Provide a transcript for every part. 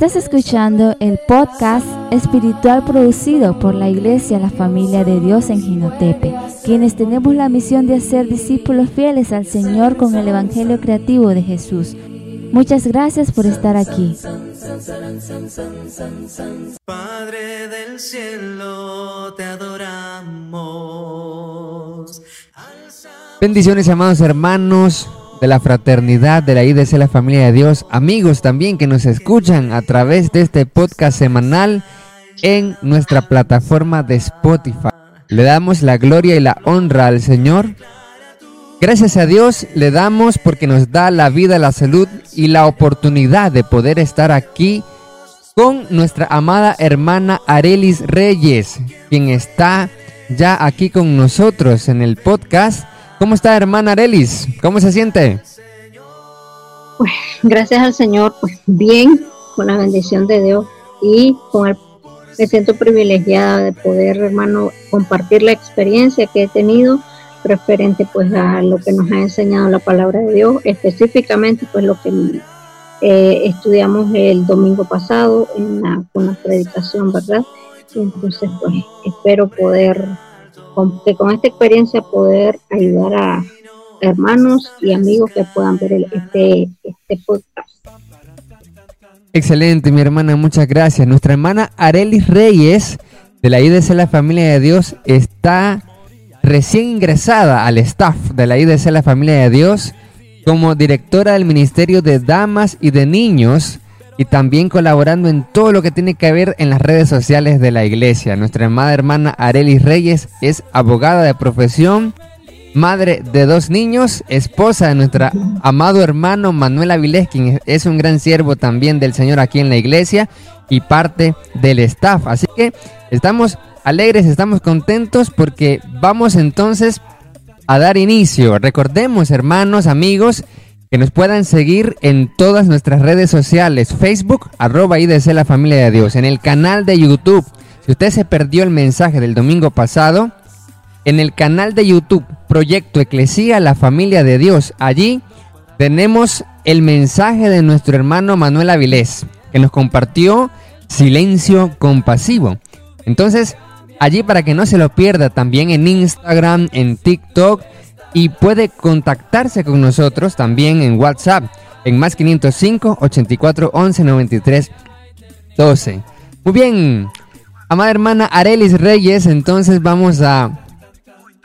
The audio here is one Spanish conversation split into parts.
Estás escuchando el podcast espiritual producido por la Iglesia La Familia de Dios en Ginotepe, quienes tenemos la misión de hacer discípulos fieles al Señor con el Evangelio creativo de Jesús. Muchas gracias por estar aquí. Padre del cielo, te adoramos. Bendiciones, amados hermanos de la fraternidad de la IDC, la familia de Dios, amigos también que nos escuchan a través de este podcast semanal en nuestra plataforma de Spotify. Le damos la gloria y la honra al Señor. Gracias a Dios le damos porque nos da la vida, la salud y la oportunidad de poder estar aquí con nuestra amada hermana Arelis Reyes, quien está ya aquí con nosotros en el podcast ¿Cómo está, hermana Arelis? ¿Cómo se siente? Pues, gracias al Señor, pues bien, con la bendición de Dios y con el, me siento privilegiada de poder, hermano, compartir la experiencia que he tenido referente pues a lo que nos ha enseñado la palabra de Dios, específicamente pues lo que eh, estudiamos el domingo pasado en la, con la predicación, ¿verdad? entonces pues espero poder con, con esta experiencia poder ayudar a hermanos y amigos que puedan ver este, este podcast. Excelente, mi hermana, muchas gracias. Nuestra hermana Arelis Reyes de la IDC La Familia de Dios está recién ingresada al staff de la IDC La Familia de Dios como directora del Ministerio de Damas y de Niños y también colaborando en todo lo que tiene que ver en las redes sociales de la iglesia. Nuestra amada hermana Arelis Reyes es abogada de profesión, madre de dos niños, esposa de nuestro amado hermano Manuel Avilés, quien es un gran siervo también del Señor aquí en la iglesia y parte del staff. Así que estamos alegres, estamos contentos porque vamos entonces a dar inicio. Recordemos, hermanos, amigos, que nos puedan seguir en todas nuestras redes sociales, Facebook, arroba IDC La Familia de Dios, en el canal de YouTube. Si usted se perdió el mensaje del domingo pasado, en el canal de YouTube, Proyecto Eclesía La Familia de Dios, allí tenemos el mensaje de nuestro hermano Manuel Avilés, que nos compartió Silencio Compasivo. Entonces, allí para que no se lo pierda, también en Instagram, en TikTok, y puede contactarse con nosotros también en WhatsApp en más 505 84 11 93 12. Muy bien, amada hermana Arelis Reyes, entonces vamos a,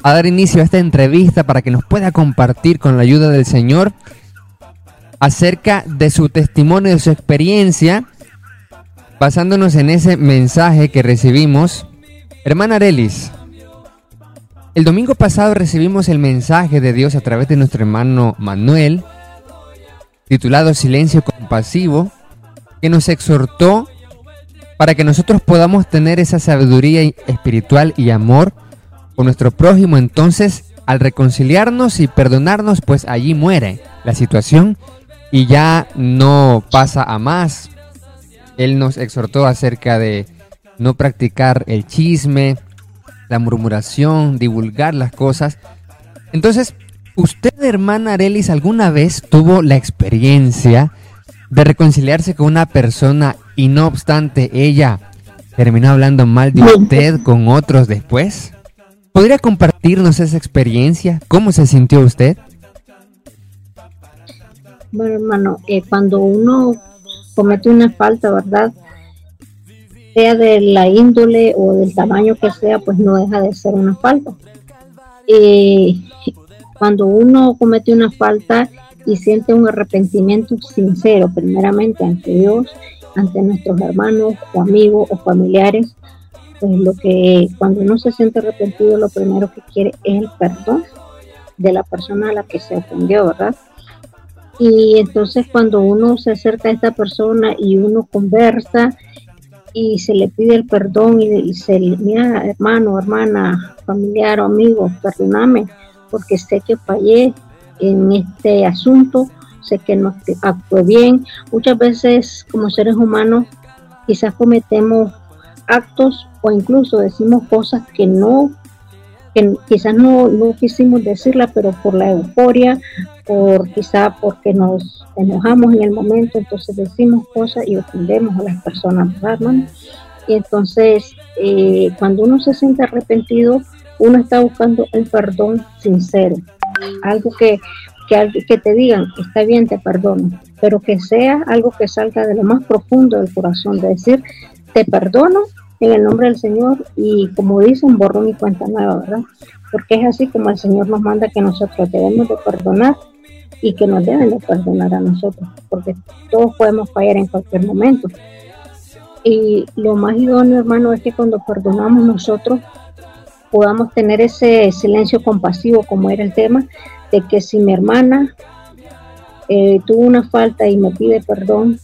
a dar inicio a esta entrevista para que nos pueda compartir con la ayuda del Señor acerca de su testimonio, de su experiencia, basándonos en ese mensaje que recibimos. Hermana Arelis, el domingo pasado recibimos el mensaje de Dios a través de nuestro hermano Manuel, titulado Silencio Compasivo, que nos exhortó para que nosotros podamos tener esa sabiduría espiritual y amor con nuestro prójimo. Entonces, al reconciliarnos y perdonarnos, pues allí muere la situación y ya no pasa a más. Él nos exhortó acerca de no practicar el chisme, la murmuración, divulgar las cosas. Entonces, ¿usted, hermana Arelis, alguna vez tuvo la experiencia de reconciliarse con una persona y no obstante ella terminó hablando mal de usted con otros después? ¿Podría compartirnos esa experiencia? ¿Cómo se sintió usted? Bueno, hermano, eh, cuando uno comete una falta, ¿verdad? Sea de la índole o del tamaño que sea, pues no deja de ser una falta. y cuando uno comete una falta y siente un arrepentimiento sincero, primeramente ante Dios, ante nuestros hermanos o amigos o familiares, pues lo que cuando uno se siente arrepentido, lo primero que quiere es el perdón de la persona a la que se ofendió, ¿verdad? Y entonces cuando uno se acerca a esta persona y uno conversa y se le pide el perdón y, se le, mira, hermano, hermana, familiar o amigo, perdóname, porque sé que fallé en este asunto, sé que no actué bien. Muchas veces como seres humanos quizás cometemos actos o incluso decimos cosas que no que quizás no, no quisimos decirla, pero por la euforia, por quizá porque nos enojamos en el momento, entonces decimos cosas y ofendemos a las personas, ¿verdad, Y entonces, eh, cuando uno se siente arrepentido, uno está buscando el perdón sincero, algo que, que, que te digan, está bien, te perdono, pero que sea algo que salga de lo más profundo del corazón, de decir, te perdono en el nombre del Señor y como dicen, borrón y cuenta nueva, ¿verdad? Porque es así como el Señor nos manda que nosotros debemos de perdonar y que nos deben de perdonar a nosotros, porque todos podemos fallar en cualquier momento. Y lo más idóneo, hermano, es que cuando perdonamos nosotros podamos tener ese silencio compasivo, como era el tema, de que si mi hermana eh, tuvo una falta y me pide perdón,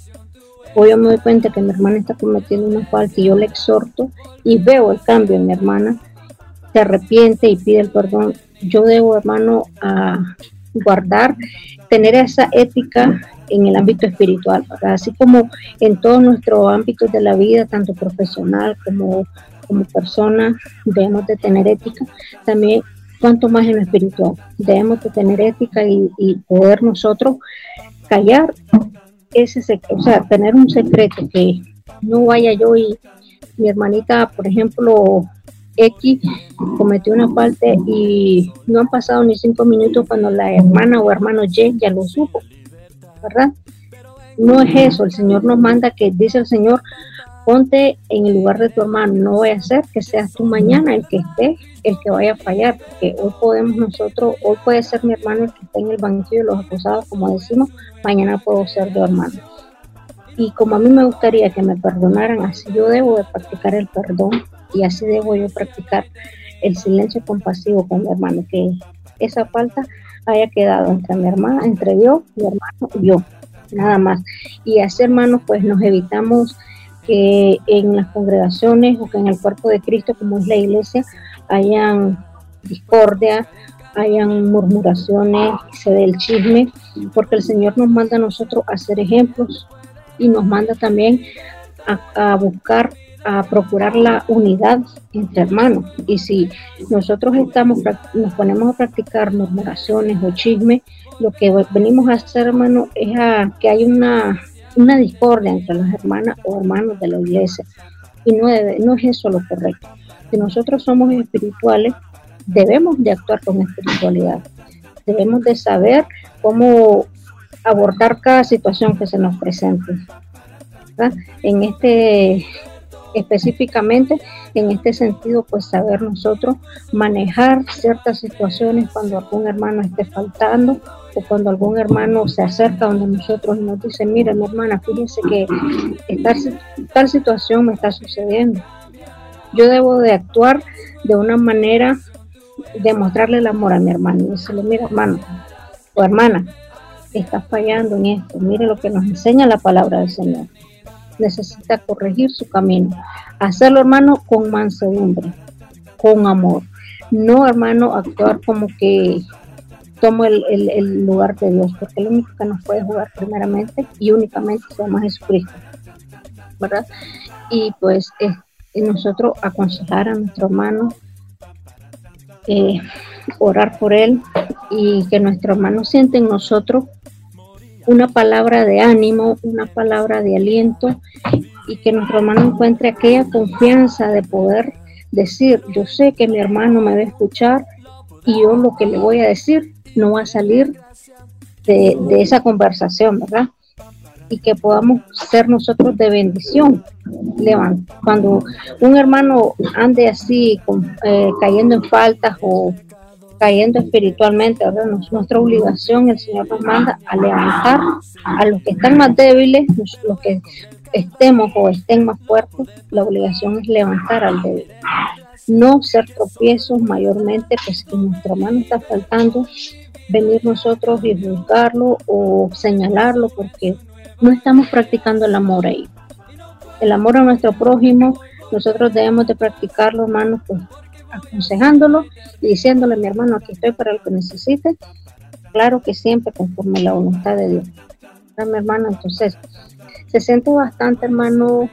o yo me doy cuenta que mi hermana está cometiendo una falta y yo le exhorto y veo el cambio en mi hermana, se arrepiente y pide el perdón, yo debo, hermano, guardar, tener esa ética en el ámbito espiritual, así como en todos nuestros ámbitos de la vida, tanto profesional como como persona, debemos de tener ética, también cuanto más en lo espiritual, debemos de tener ética y poder nosotros callar ese secreto, o sea, tener un secreto que no vaya yo y mi hermanita, por ejemplo, X cometió una falta y no han pasado ni cinco minutos cuando la hermana o hermano Y ya lo supo, ¿verdad? No es eso, el Señor nos manda que dice el Señor, ponte en el lugar de tu hermano, no voy a ser que seas tú mañana el que esté, el que vaya a fallar, porque hoy podemos nosotros, hoy puede ser mi hermano el que esté en el banquillo de los acusados, como decimos, mañana puedo ser yo hermano. Y como a mí me gustaría que me perdonaran, así yo debo de practicar el perdón y así debo yo practicar el silencio compasivo con mi hermano, que esa falta haya quedado entre mi hermana, entre yo, mi hermano y yo, nada más. Y así hermanos, pues nos evitamos que en las congregaciones o que en el cuerpo de Cristo, como es la iglesia, hayan discordia, hayan murmuraciones, se dé el chisme, porque el Señor nos manda a nosotros a ser ejemplos y nos manda también a, buscar, a procurar la unidad entre hermanos. Y si nosotros estamos, nos ponemos a practicar murmuraciones o chisme, lo que venimos a hacer, hermano, es a, que hay una, una discordia entre las hermanas o hermanos de la iglesia. Y no, no es eso lo correcto. Si nosotros somos espirituales, debemos de actuar con espiritualidad. Debemos de saber cómo abordar cada situación que se nos presente. En este, específicamente, en este sentido, pues saber nosotros manejar ciertas situaciones cuando algún hermano esté faltando cuando algún hermano se acerca donde nosotros y nos dice, mira mi hermana, fíjense que tal situación me está sucediendo. Yo debo de actuar de una manera de mostrarle el amor a mi hermano y decirle, mira hermano o hermana, está fallando en esto, mire lo que nos enseña la palabra del Señor. Necesita corregir su camino. Hacerlo, hermano, con mansedumbre, con amor. No, hermano, actuar como que tomo el, lugar de Dios, porque el único que nos puede jugar primeramente y únicamente se llama Jesucristo. ¿Verdad? Y pues nosotros aconsejar a nuestro hermano, eh, orar por él y que nuestro hermano siente en nosotros una palabra de ánimo, una palabra de aliento y que nuestro hermano encuentre aquella confianza de poder decir, yo sé que mi hermano me va a escuchar y yo lo que le voy a decir no va a salir de, esa conversación, ¿verdad? Y que podamos ser nosotros de bendición. Cuando un hermano ande así, eh, cayendo en faltas o cayendo espiritualmente, ¿verdad? nuestra obligación, el Señor nos manda a levantar a los que están más débiles, los que estemos o estén más fuertes, la obligación es levantar al débil. No ser tropiezos mayormente, pues que nuestra mano está faltando, venir nosotros y juzgarlo o señalarlo porque no estamos practicando el amor ahí. El amor a nuestro prójimo, nosotros debemos de practicarlo, hermanos, pues aconsejándolo y diciéndole, mi hermano, aquí estoy para lo que necesite. Claro que siempre conforme la voluntad de Dios. Mi hermano, entonces, se siente bastante, hermano,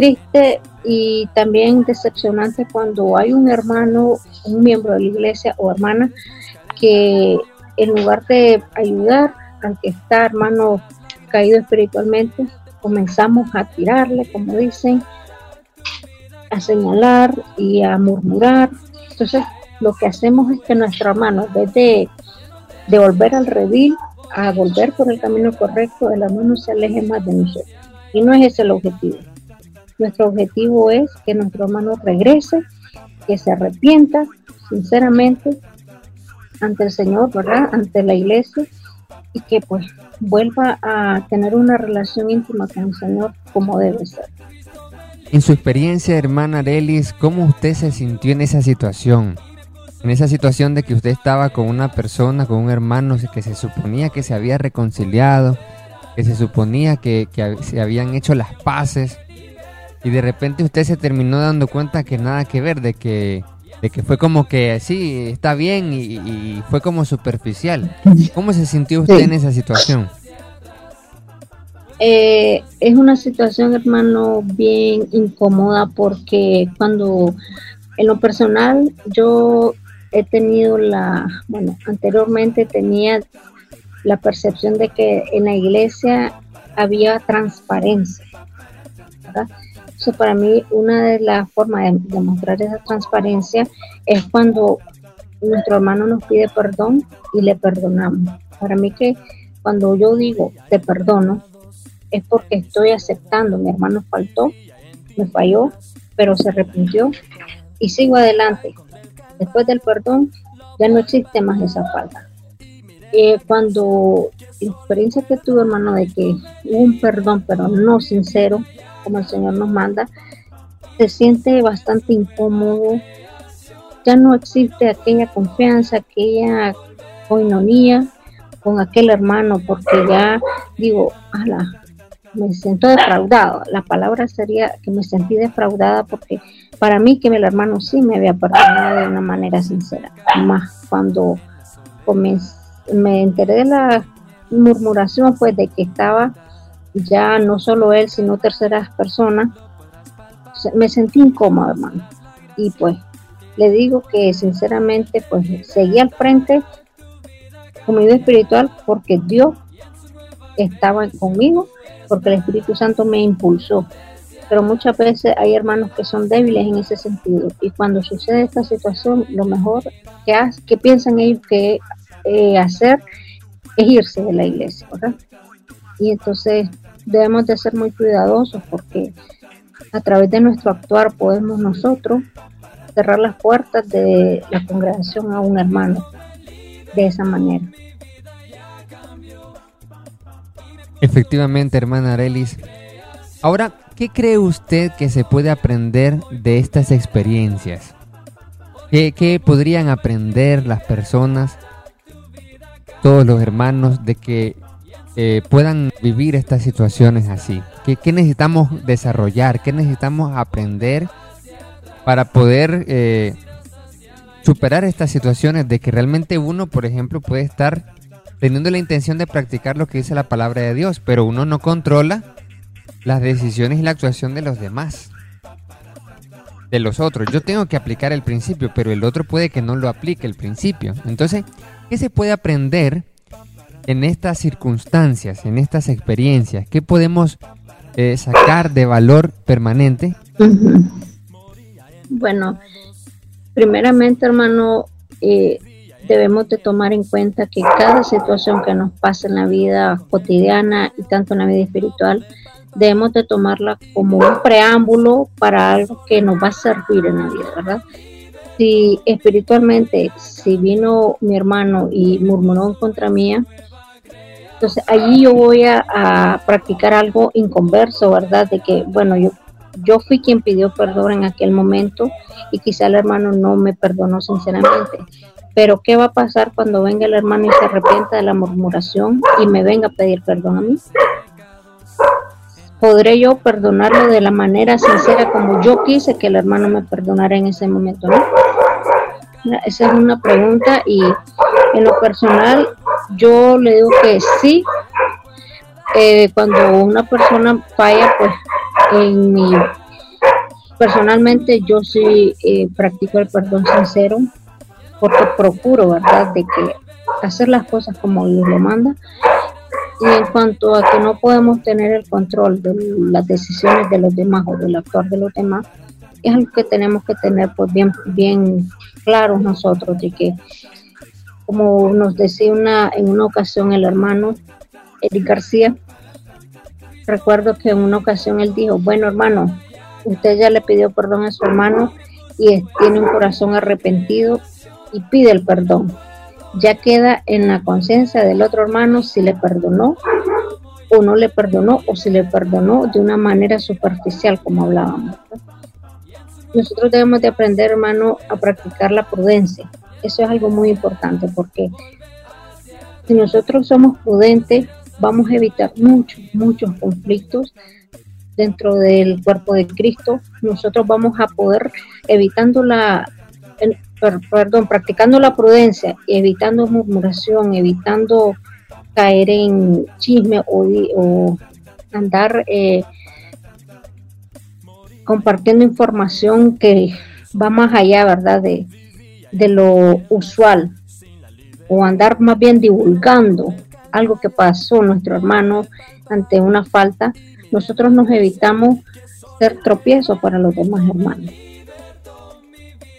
triste y también decepcionante cuando hay un hermano, un miembro de la iglesia o hermana que en lugar de ayudar al que está hermano caído espiritualmente, comenzamos a tirarle, como dicen, a señalar y a murmurar. Entonces, lo que hacemos es que nuestro hermano, en vez de, volver al redil, a volver por el camino correcto, el hermano se aleje más de nosotros. Y no es ese el objetivo. Nuestro objetivo es que nuestro hermano regrese, que se arrepienta sinceramente ante el Señor, ¿verdad? Ante la iglesia y que pues vuelva a tener una relación íntima con el Señor como debe ser. En su experiencia, hermana Arelis, ¿cómo usted se sintió en esa situación? En esa situación de que usted estaba con una persona, con un hermano que se suponía que se había reconciliado, que se suponía que, se habían hecho las paces, y de repente usted se terminó dando cuenta que nada que ver, de que, de que fue como que sí, está bien y, fue como superficial. ¿Cómo se sintió usted en esa situación? Eh, es una situación, hermano, bien incómoda porque cuando en lo personal yo he tenido la, bueno, anteriormente tenía la percepción de que en la iglesia había transparencia. Eso para mí una de las formas de demostrar esa transparencia es cuando nuestro hermano nos pide perdón y le perdonamos. Para mí que cuando yo digo te perdono, es porque estoy aceptando, mi hermano faltó, me falló, pero se arrepintió y sigo adelante. Después del perdón ya no existe más esa falta. Eh, cuando la experiencia que tuve, hermano, de que hubo un perdón, pero no sincero, como el Señor nos manda, se siente bastante incómodo. Ya no existe aquella confianza, aquella coinonía con aquel hermano, porque ya digo, ala, me siento defraudado. La palabra sería que me sentí defraudada porque para mí que el hermano sí me había perdonado de una manera sincera. Más cuando me enteré de la murmuración, pues de que estaba ya no solo él, sino terceras personas, me sentí incómodo, hermano. Y pues le digo que sinceramente, pues seguí al frente con mi vida espiritual porque Dios estaba conmigo porque el Espíritu Santo me impulsó. Pero muchas veces hay hermanos que son débiles en ese sentido y cuando sucede esta situación, lo mejor que, hace, que piensan ellos que eh, hacer es irse de la iglesia, ¿verdad? Y entonces debemos de ser muy cuidadosos porque a través de nuestro actuar podemos nosotros cerrar las puertas de la congregación a un hermano de esa manera. Efectivamente, hermana Arelis. Ahora, ¿qué cree usted que se puede aprender de estas experiencias? ¿Qué, podrían aprender las personas, todos los hermanos, de que eh, puedan vivir estas situaciones así? ¿Qué, necesitamos desarrollar? ¿Qué necesitamos aprender para poder eh, superar estas situaciones de que realmente uno, por ejemplo, puede estar teniendo la intención de practicar lo que dice la palabra de Dios, pero uno no controla las decisiones y la actuación de los demás, de los otros. Yo tengo que aplicar el principio, pero el otro puede que no lo aplique el principio. Entonces, ¿qué se puede aprender en estas circunstancias, en estas experiencias? ¿Qué podemos eh, sacar de valor permanente? Bueno, primeramente, hermano, eh, debemos de tomar en cuenta que cada situación que nos pasa en la vida cotidiana y tanto en la vida espiritual, debemos de tomarla como un preámbulo para algo que nos va a servir en la vida, ¿verdad? Si espiritualmente, si vino mi hermano y murmuró contra mía, entonces allí yo voy a, a, practicar algo inconverso, ¿verdad? De que, bueno, yo, yo fui quien pidió perdón en aquel momento y quizá el hermano no me perdonó sinceramente. Pero ¿qué va a pasar cuando venga el hermano y se arrepienta de la murmuración y me venga a pedir perdón a mí? ¿Podré yo perdonarlo de la manera sincera como yo quise que el hermano me perdonara en ese momento? ¿no? Esa es una pregunta y en lo personal yo le digo que sí. Eh, cuando una persona falla, pues en mi personalmente yo sí eh, practico el perdón sincero porque procuro, ¿verdad?, de que hacer las cosas como Dios lo manda. Y en cuanto a que no podemos tener el control de las decisiones de los demás o del actuar de los demás, es algo que tenemos que tener pues bien, bien claros nosotros, de que como nos decía una, en una ocasión el hermano Eric García, recuerdo que en una ocasión él dijo, bueno hermano, usted ya le pidió perdón a su hermano y tiene un corazón arrepentido y pide el perdón. Ya queda en la conciencia del otro hermano si le perdonó o no le perdonó o si le perdonó de una manera superficial como hablábamos. Nosotros debemos de aprender, hermano, a practicar la prudencia. Eso es algo muy importante porque si nosotros somos prudentes, vamos a evitar muchos, muchos conflictos dentro del cuerpo de Cristo. Nosotros vamos a poder, evitando la, perdón, practicando la prudencia, evitando murmuración, evitando caer en chisme o, andar eh, compartiendo información que va más allá, ¿verdad? De, de lo usual o andar más bien divulgando algo que pasó nuestro hermano ante una falta, nosotros nos evitamos ser tropiezos para los demás hermanos.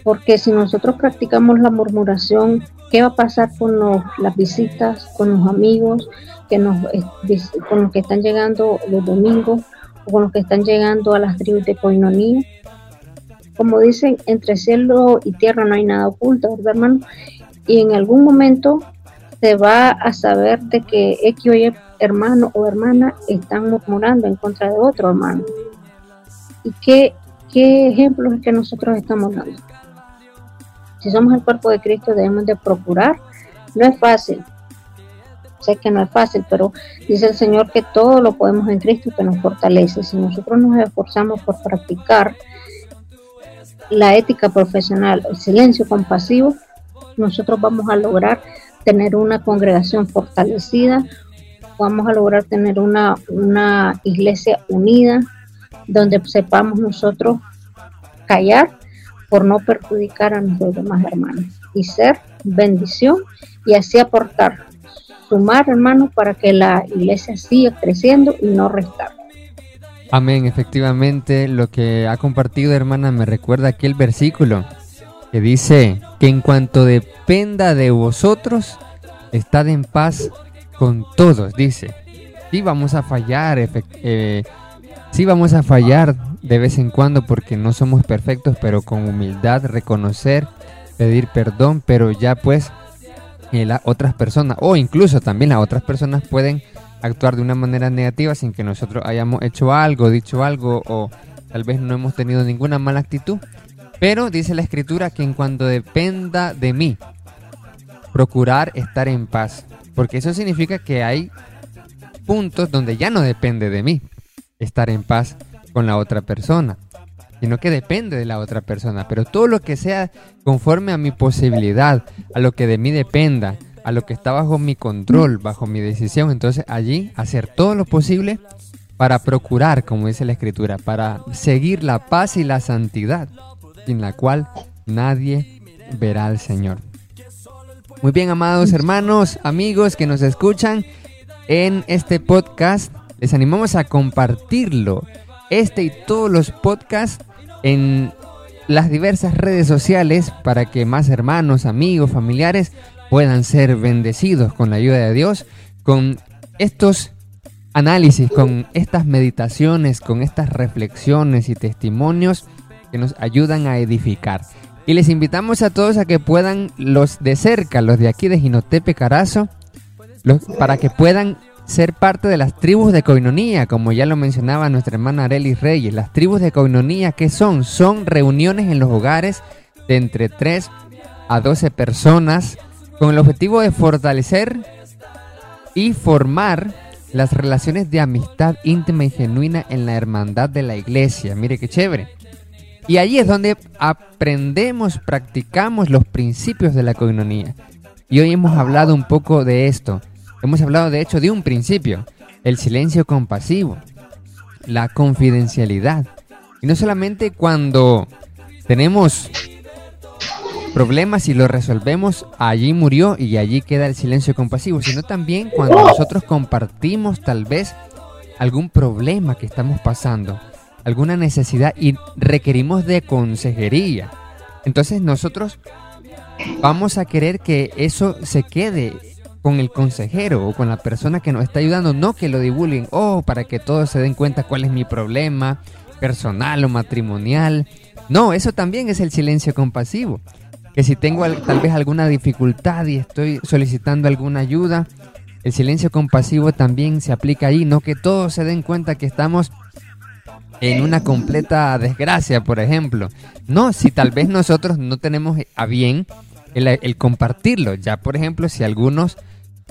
Porque si nosotros practicamos la murmuración, ¿qué va a pasar con las visitas, con los amigos, que nos, con los que están llegando los domingos o con los que están llegando a las tribus de Coinonía? Como dicen, entre cielo y tierra no hay nada oculto, ¿verdad, hermano? Y en algún momento se va a saber de que X o Y hermano o hermana están murmurando en contra de otro hermano. ¿Y qué, qué ejemplos es que nosotros estamos dando? Si somos el cuerpo de Cristo debemos de procurar. No es fácil. Sé que no es fácil, pero dice el Señor que todo lo podemos en Cristo que nos fortalece. Si nosotros nos esforzamos por practicar la ética profesional, el silencio compasivo, nosotros vamos a lograr tener una congregación fortalecida, vamos a lograr tener una, una iglesia unida, donde sepamos nosotros callar por no perjudicar a nuestros demás hermanos y ser bendición y así aportar, sumar hermanos para que la iglesia siga creciendo y no restar. Amén, efectivamente lo que ha compartido hermana me recuerda aquel versículo que dice que en cuanto dependa de vosotros, estad en paz con todos, dice. Sí vamos a fallar, eh, sí vamos a fallar de vez en cuando porque no somos perfectos, pero con humildad reconocer, pedir perdón, pero ya pues eh, las otras personas o incluso también las otras personas pueden actuar de una manera negativa sin que nosotros hayamos hecho algo, dicho algo o tal vez no hemos tenido ninguna mala actitud. Pero dice la escritura que en cuanto dependa de mí, procurar estar en paz. Porque eso significa que hay puntos donde ya no depende de mí estar en paz con la otra persona, sino que depende de la otra persona. Pero todo lo que sea conforme a mi posibilidad, a lo que de mí dependa, a lo que está bajo mi control, bajo mi decisión, entonces allí hacer todo lo posible para procurar, como dice la escritura, para seguir la paz y la santidad sin la cual nadie verá al Señor. Muy bien, amados hermanos, amigos que nos escuchan en este podcast, les animamos a compartirlo, este y todos los podcasts en las diversas redes sociales para que más hermanos, amigos, familiares puedan ser bendecidos con la ayuda de Dios, con estos análisis, con estas meditaciones, con estas reflexiones y testimonios que nos ayudan a edificar. Y les invitamos a todos a que puedan, los de cerca, los de aquí de Ginotepe Carazo, para que puedan ser parte de las tribus de Coinonía, como ya lo mencionaba nuestra hermana Arely Reyes. Las tribus de Coinonía, ¿qué son? Son reuniones en los hogares de entre 3 a 12 personas con el objetivo de fortalecer y formar las relaciones de amistad íntima y genuina en la hermandad de la iglesia. Mire qué chévere. Y allí es donde aprendemos, practicamos los principios de la coinonía. Y hoy hemos hablado un poco de esto. Hemos hablado de hecho de un principio, el silencio compasivo, la confidencialidad, Y no solamente cuando tenemos problemas y los resolvemos, allí murió y allí queda el silencio compasivo, sino también cuando nosotros compartimos tal vez algún problema que estamos pasando, alguna necesidad y requerimos de consejería. Entonces nosotros vamos a querer que eso se quede con el consejero o con la persona que nos está ayudando, no que lo divulguen, oh, para que todos se den cuenta cuál es mi problema personal o matrimonial. No, eso también es el silencio compasivo. Que si tengo tal vez alguna dificultad y estoy solicitando alguna ayuda, el silencio compasivo también se aplica ahí, no que todos se den cuenta que estamos en una completa desgracia, por ejemplo. No, si tal vez nosotros no tenemos a bien el, compartirlo. Ya, por ejemplo, si algunos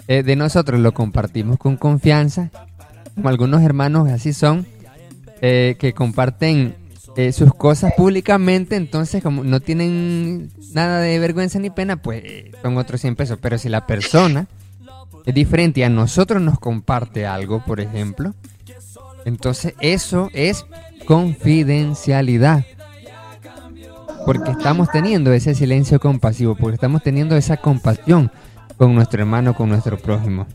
eh, de nosotros lo compartimos con confianza, como algunos hermanos así son, eh, que comparten eh, sus cosas públicamente, entonces como no tienen nada de vergüenza ni pena, pues son otros 100 pesos. Pero si la persona es diferente y a nosotros nos comparte algo, por ejemplo, entonces eso es confidencialidad. Porque estamos teniendo ese silencio compasivo, porque estamos teniendo esa compasión con nuestro hermano, con nuestro prójimo.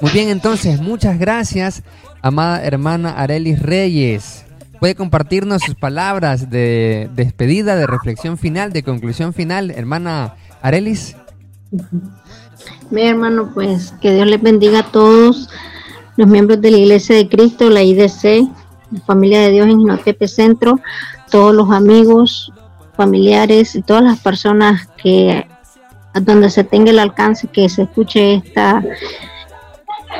Muy bien, entonces, muchas gracias, amada hermana Arelis Reyes. Puede compartirnos sus palabras de despedida, de reflexión final, de conclusión final, hermana Arelis. Mi hermano, pues que Dios les bendiga a todos los miembros de la Iglesia de Cristo, la IDC, la familia de Dios en Ginotepe Centro, todos los amigos, familiares y todas las personas que donde se tenga el alcance que se escuche esta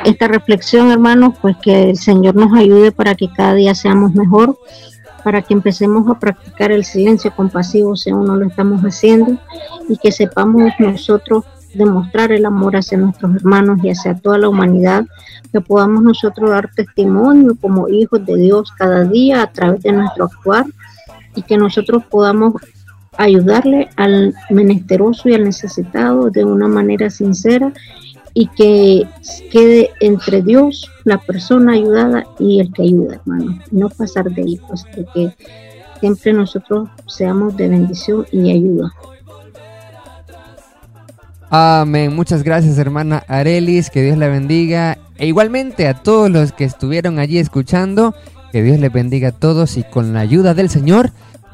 esta reflexión, hermanos, pues que el Señor nos ayude para que cada día seamos mejor, para que empecemos a practicar el silencio compasivo si aún no lo estamos haciendo y que sepamos nosotros demostrar el amor hacia nuestros hermanos y hacia toda la humanidad, que podamos nosotros dar testimonio como hijos de Dios cada día a través de nuestro actuar y que nosotros podamos ayudarle al menesteroso y al necesitado de una manera sincera y que quede entre Dios, la persona ayudada y el que ayuda, hermano. No pasar de ahí, pues que siempre nosotros seamos de bendición y ayuda. Amén. Muchas gracias, hermana Arelis. Que Dios la bendiga. E igualmente a todos los que estuvieron allí escuchando. Que Dios les bendiga a todos y con la ayuda del Señor.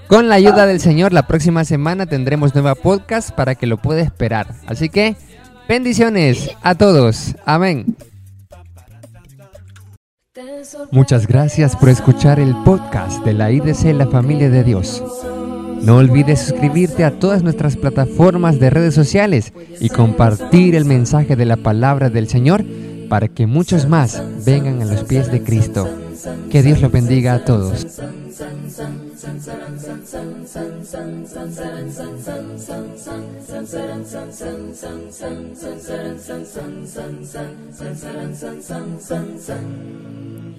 Con la ayuda del Señor, la próxima semana tendremos nueva podcast para que lo pueda esperar. Así que bendiciones a todos. Amén. Muchas gracias por escuchar el podcast de la IDC La Familia de Dios. No olvides suscribirte a todas nuestras plataformas de redes sociales y compartir el mensaje de la palabra del Señor para que muchos más vengan a los pies de Cristo. Que Dios los bendiga a todos.